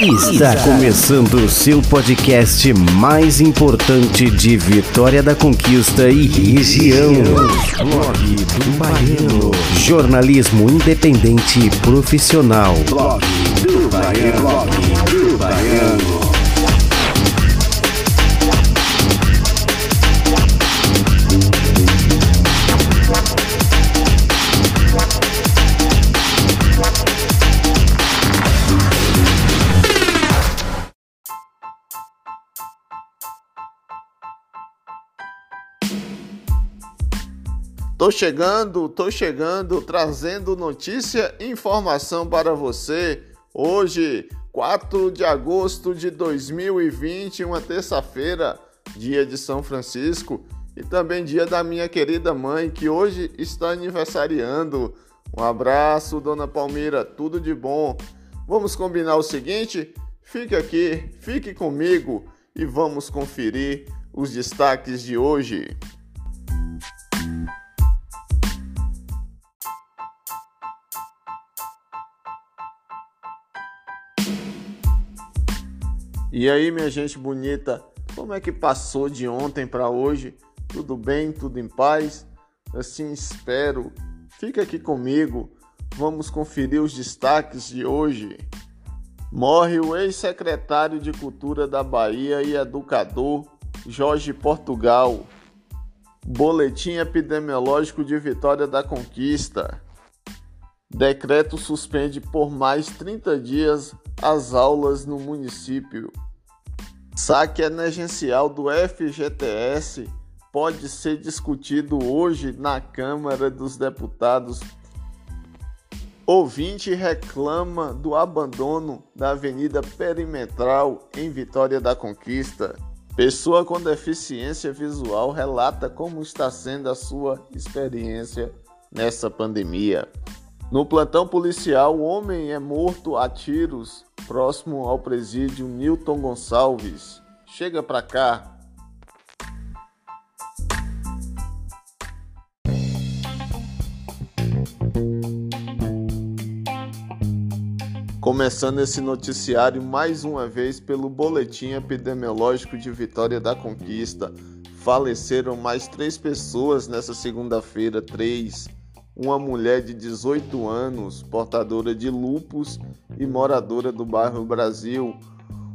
Está começando o seu podcast mais importante de Vitória da Conquista e região. Blog do Baiano. Jornalismo independente e profissional. Blog do Baiano. Tô chegando, tô chegando, trazendo notícia e informação para você. Hoje, 4 de agosto de 2020, uma terça-feira, dia de São Francisco e também dia da minha querida mãe, que hoje está aniversariando. Um abraço, dona Palmira, tudo de bom. Vamos combinar o seguinte? Fique aqui, fique comigo e vamos conferir os destaques de hoje. E aí, minha gente bonita, como é que passou de ontem para hoje? Tudo bem? Tudo em paz? Assim espero. Fica aqui comigo. Vamos conferir os destaques de hoje. Morre o ex-secretário de Cultura da Bahia e educador Jorge Portugal. Boletim epidemiológico de Vitória da Conquista. Decreto suspende por mais 30 dias as aulas no município. Saque emergencial do FGTS pode ser discutido hoje na Câmara dos Deputados. Ouvinte reclama do abandono da Avenida Perimetral em Vitória da Conquista. Pessoa com deficiência visual relata como está sendo a sua experiência nessa pandemia. No plantão policial, o homem é morto a tiros próximo ao presídio Newton Gonçalves. Chega pra cá. Começando esse noticiário mais uma vez pelo Boletim Epidemiológico de Vitória da Conquista. Faleceram mais três pessoas nessa segunda-feira, três uma mulher de 18 anos, portadora de lupus e moradora do bairro Brasil,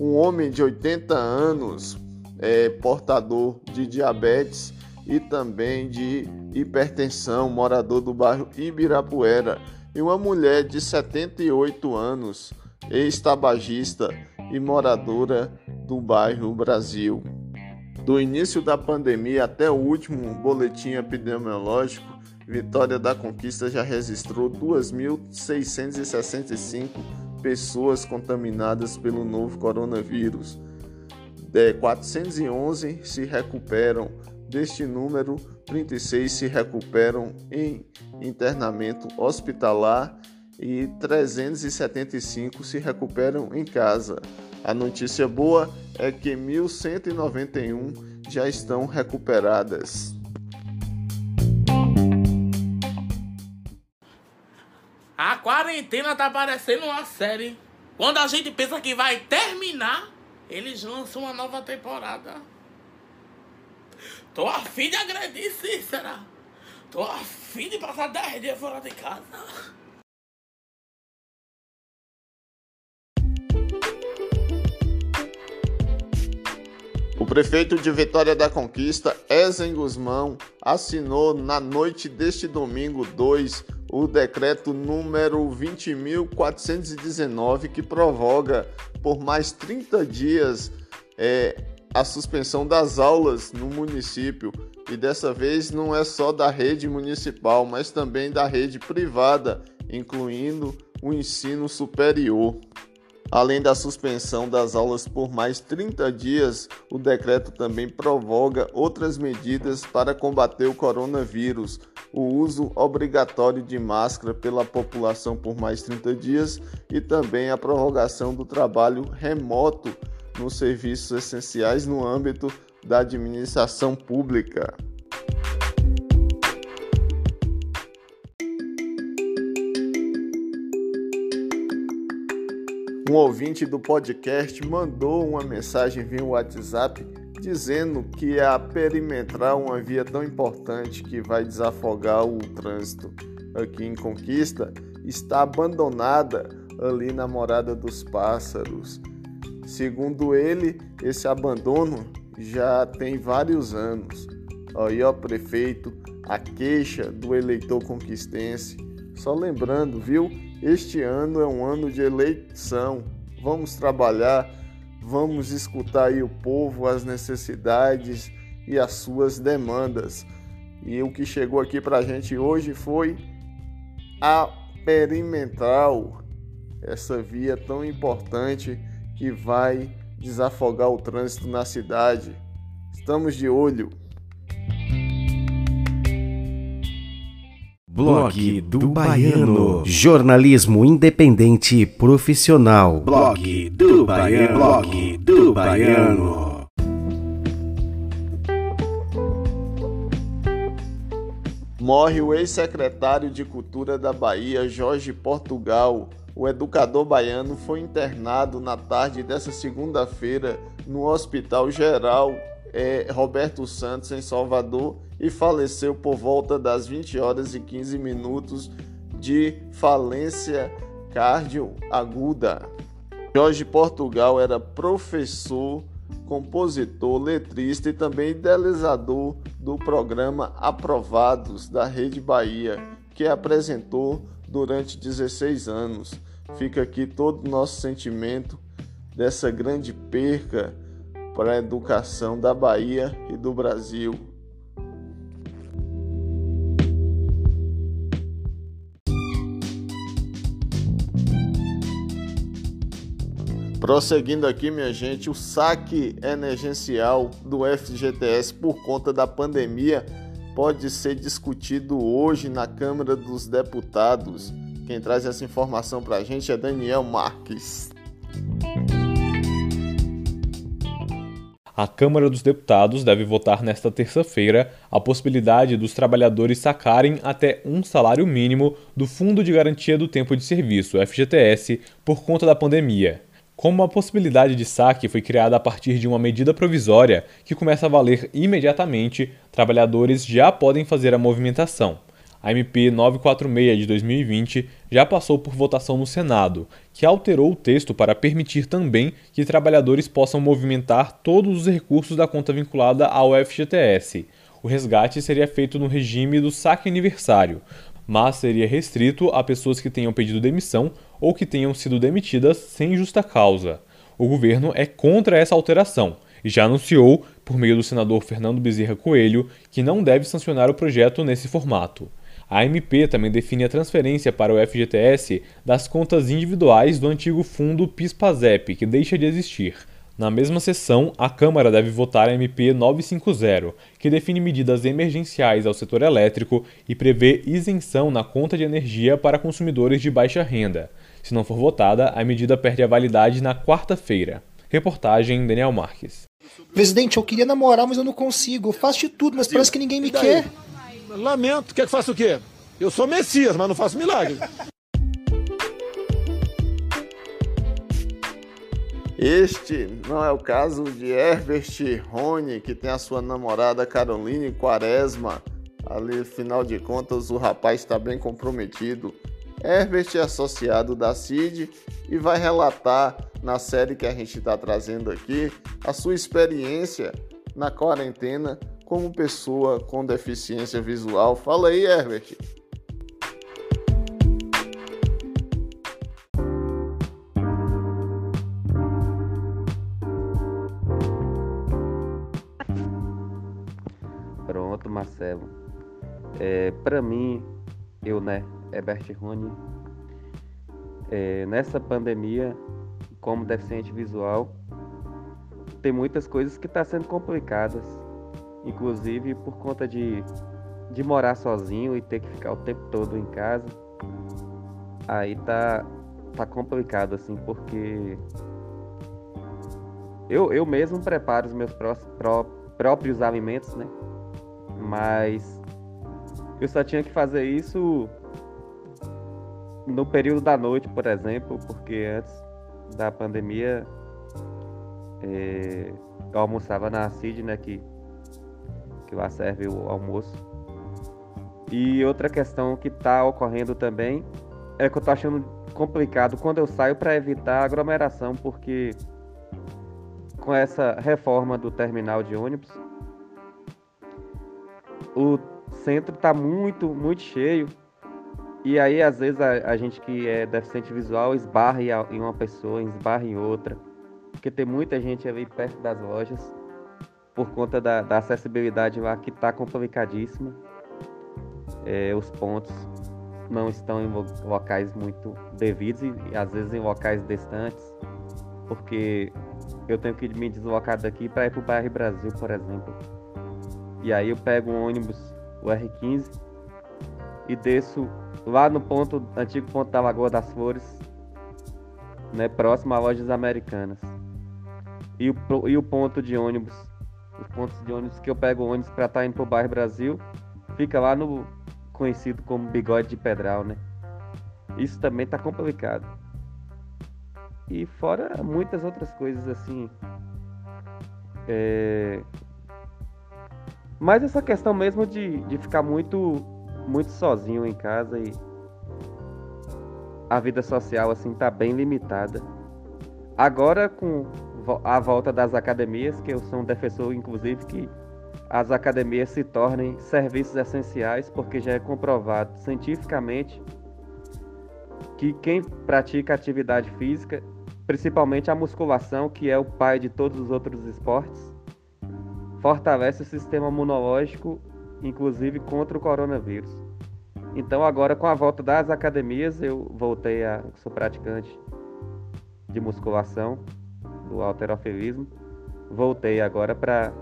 um homem de 80 anos, é, portador de diabetes e também de hipertensão, morador do bairro Ibirapuera, e uma mulher de 78 anos, ex-tabagista e moradora do bairro Brasil. Do início da pandemia até o último boletim epidemiológico, Vitória da Conquista já registrou 2.665 pessoas contaminadas pelo novo coronavírus. De 411 se recuperam. Deste número, 36 se recuperam em internamento hospitalar e 375 se recuperam em casa. A notícia boa é que 1.191 já estão recuperadas. Quarentena tá parecendo uma série. Quando a gente pensa que vai terminar, eles lançam uma nova temporada. Tô afim de agredir Cícera. Tô afim de passar 10 dias fora de casa. O prefeito de Vitória da Conquista, Ezen Guzmão, assinou na noite deste domingo 2 o decreto número 20.419 que prorroga por mais 30 dias é, a suspensão das aulas no município. E dessa vez não é só da rede municipal, mas também da rede privada, incluindo o ensino superior. Além da suspensão das aulas por mais 30 dias, o decreto também prorroga outras medidas para combater o coronavírus, o uso obrigatório de máscara pela população por mais 30 dias e também a prorrogação do trabalho remoto nos serviços essenciais no âmbito da administração pública. Um ouvinte do podcast mandou uma mensagem via WhatsApp dizendo que a perimetral, uma via tão importante que vai desafogar o trânsito aqui em Conquista, está abandonada ali na Morada dos Pássaros. Segundo ele, esse abandono já tem vários anos. Aí, ó, prefeito, a queixa do eleitor conquistense. Só lembrando, viu? Este ano é um ano de eleição. Vamos trabalhar, vamos escutar aí o povo, as necessidades e as suas demandas. E o que chegou aqui para a gente hoje foi a perimetral, essa via tão importante que vai desafogar o trânsito na cidade. Estamos de olho. Blog do Baiano. Jornalismo independente e profissional. Blog do Baiano. Blog do Baiano. Morre o ex-secretário de Cultura da Bahia, Jorge Portugal. O educador baiano foi internado na tarde dessa segunda-feira no Hospital Geral é, Roberto Santos, em Salvador, e faleceu por volta das 20 horas e 15 minutos de falência cardioaguda. Jorge Portugal era professor, compositor, letrista e também idealizador do programa Aprovados da Rede Bahia, que apresentou durante 16 anos. Fica aqui todo o nosso sentimento dessa grande perca para a educação da Bahia e do Brasil. Prosseguindo aqui, minha gente, o saque emergencial do FGTS por conta da pandemia pode ser discutido hoje na Câmara dos Deputados. Quem traz essa informação para a gente é Daniel Marques. A Câmara dos Deputados deve votar nesta terça-feira a possibilidade dos trabalhadores sacarem até um salário mínimo do Fundo de Garantia do Tempo de Serviço, FGTS, por conta da pandemia. Como a possibilidade de saque foi criada a partir de uma medida provisória que começa a valer imediatamente, trabalhadores já podem fazer a movimentação a MP 946 de 2020 já passou por votação no Senado, que alterou o texto para permitir também que trabalhadores possam movimentar todos os recursos da conta vinculada ao FGTS. O resgate seria feito no regime do saque aniversário, mas seria restrito a pessoas que tenham pedido demissão ou que tenham sido demitidas sem justa causa. O governo é contra essa alteração e já anunciou, por meio do senador Fernando Bezerra Coelho, que não deve sancionar o projeto nesse formato. A MP também define a transferência para o FGTS das contas individuais do antigo fundo PIS-PASEP, que deixa de existir. Na mesma sessão, a Câmara deve votar a MP 950, que define medidas emergenciais ao setor elétrico e prevê isenção na conta de energia para consumidores de baixa renda. Se não for votada, a medida perde a validade na quarta-feira. Reportagem Daniel Marques. Presidente, eu queria namorar, mas eu não consigo. Eu faço de tudo, mas parece que ninguém me quer. Lamento. Quer que faça o quê? Eu sou Messias, mas não faço milagre. Este não é o caso de Herbert Rony, que tem a sua namorada Caroline Quaresma. Ali, final de contas, o rapaz está bem comprometido. Herbert é associado da CID e vai relatar na série que a gente está trazendo aqui a sua experiência na quarentena como pessoa com deficiência visual. Fala aí, Herbert. Pronto, Marcelo. É, para mim, eu, né, Herbert Rony, é, nessa pandemia, como deficiente visual, tem muitas coisas que estão tá sendo complicadas inclusive por conta de, de morar sozinho e ter que ficar o tempo todo em casa. Aí tá, tá complicado, assim, porque eu, eu mesmo preparo os meus pró, pró, próprios alimentos, né? Mas eu só tinha que fazer isso no período da noite, por exemplo, porque antes da pandemia, é, eu almoçava na CID, né, que, que lá serve o almoço. E outra questão que está ocorrendo também é que eu tô achando complicado quando eu saio para evitar aglomeração, porque com essa reforma do terminal de ônibus, o centro está muito, muito cheio. E aí, às vezes, a, a, gente que é deficiente visual esbarra em uma pessoa, esbarra em outra. Porque tem muita gente ali perto das lojas, por conta da, da acessibilidade lá que está complicadíssima. É, os pontos não estão em locais muito devidos e, e às vezes em locais distantes, porque eu tenho que me deslocar daqui para ir para o bairro Brasil, por exemplo. E aí eu pego um ônibus, o R15, e desço lá no ponto, antigo ponto da Lagoa das Flores, né, próximo a lojas americanas. E o, e o ponto de ônibus, os pontos de ônibus que eu pego ônibus para estar tá indo para o bairro Brasil, fica lá no conhecido como bigode de pedral, né? Isso também está complicado. E fora muitas outras coisas assim. É... Mas essa questão mesmo de, de ficar muito, muito sozinho em casa e a vida social assim tá bem limitada. Agora com a volta das academias, que eu sou um defensor inclusive que as academias se tornem serviços essenciais, porque já é comprovado cientificamente que quem pratica atividade física, principalmente a musculação, que é o pai de todos os outros esportes, fortalece o sistema imunológico, inclusive contra o coronavírus. Então, agora com a volta das academias, eu voltei a sou praticante de musculação, do alterofilismo. Voltei agora para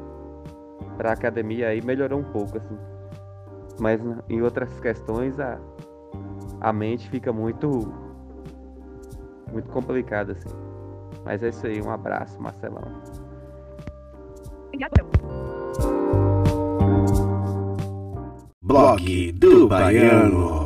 para academia aí melhorou um pouco assim. Mas em outras questões a a mente fica muito muito complicada assim. Mas é isso aí, um abraço, Marcelão. Blog do Baiano.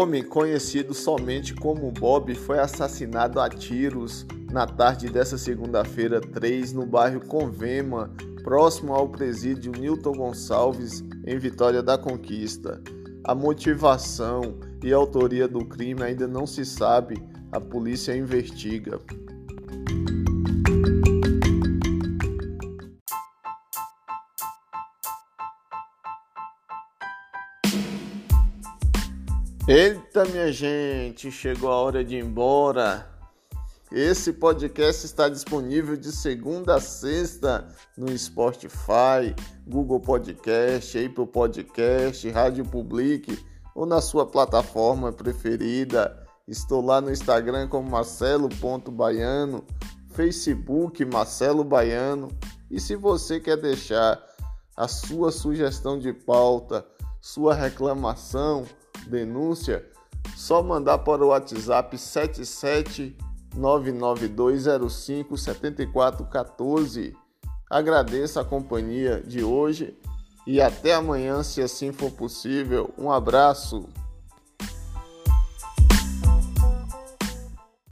Homem conhecido somente como Bob foi assassinado a tiros na tarde dessa segunda-feira 3 no bairro Convema, próximo ao presídio Newton Gonçalves, em Vitória da Conquista. A motivação e autoria do crime ainda não se sabe, a polícia investiga. Eita, minha gente, chegou a hora de ir embora. Esse podcast está disponível de segunda a sexta no Spotify, Google Podcast, Apple Podcast, Rádio Public ou na sua plataforma preferida. Estou lá no Instagram como marcelo.baiano, Facebook Marcelo Baiano. E se você quer deixar a sua sugestão de pauta, sua reclamação, denúncia, só mandar para o WhatsApp 77992057414. Agradeço a companhia de hoje e até amanhã, se assim for possível. Um abraço.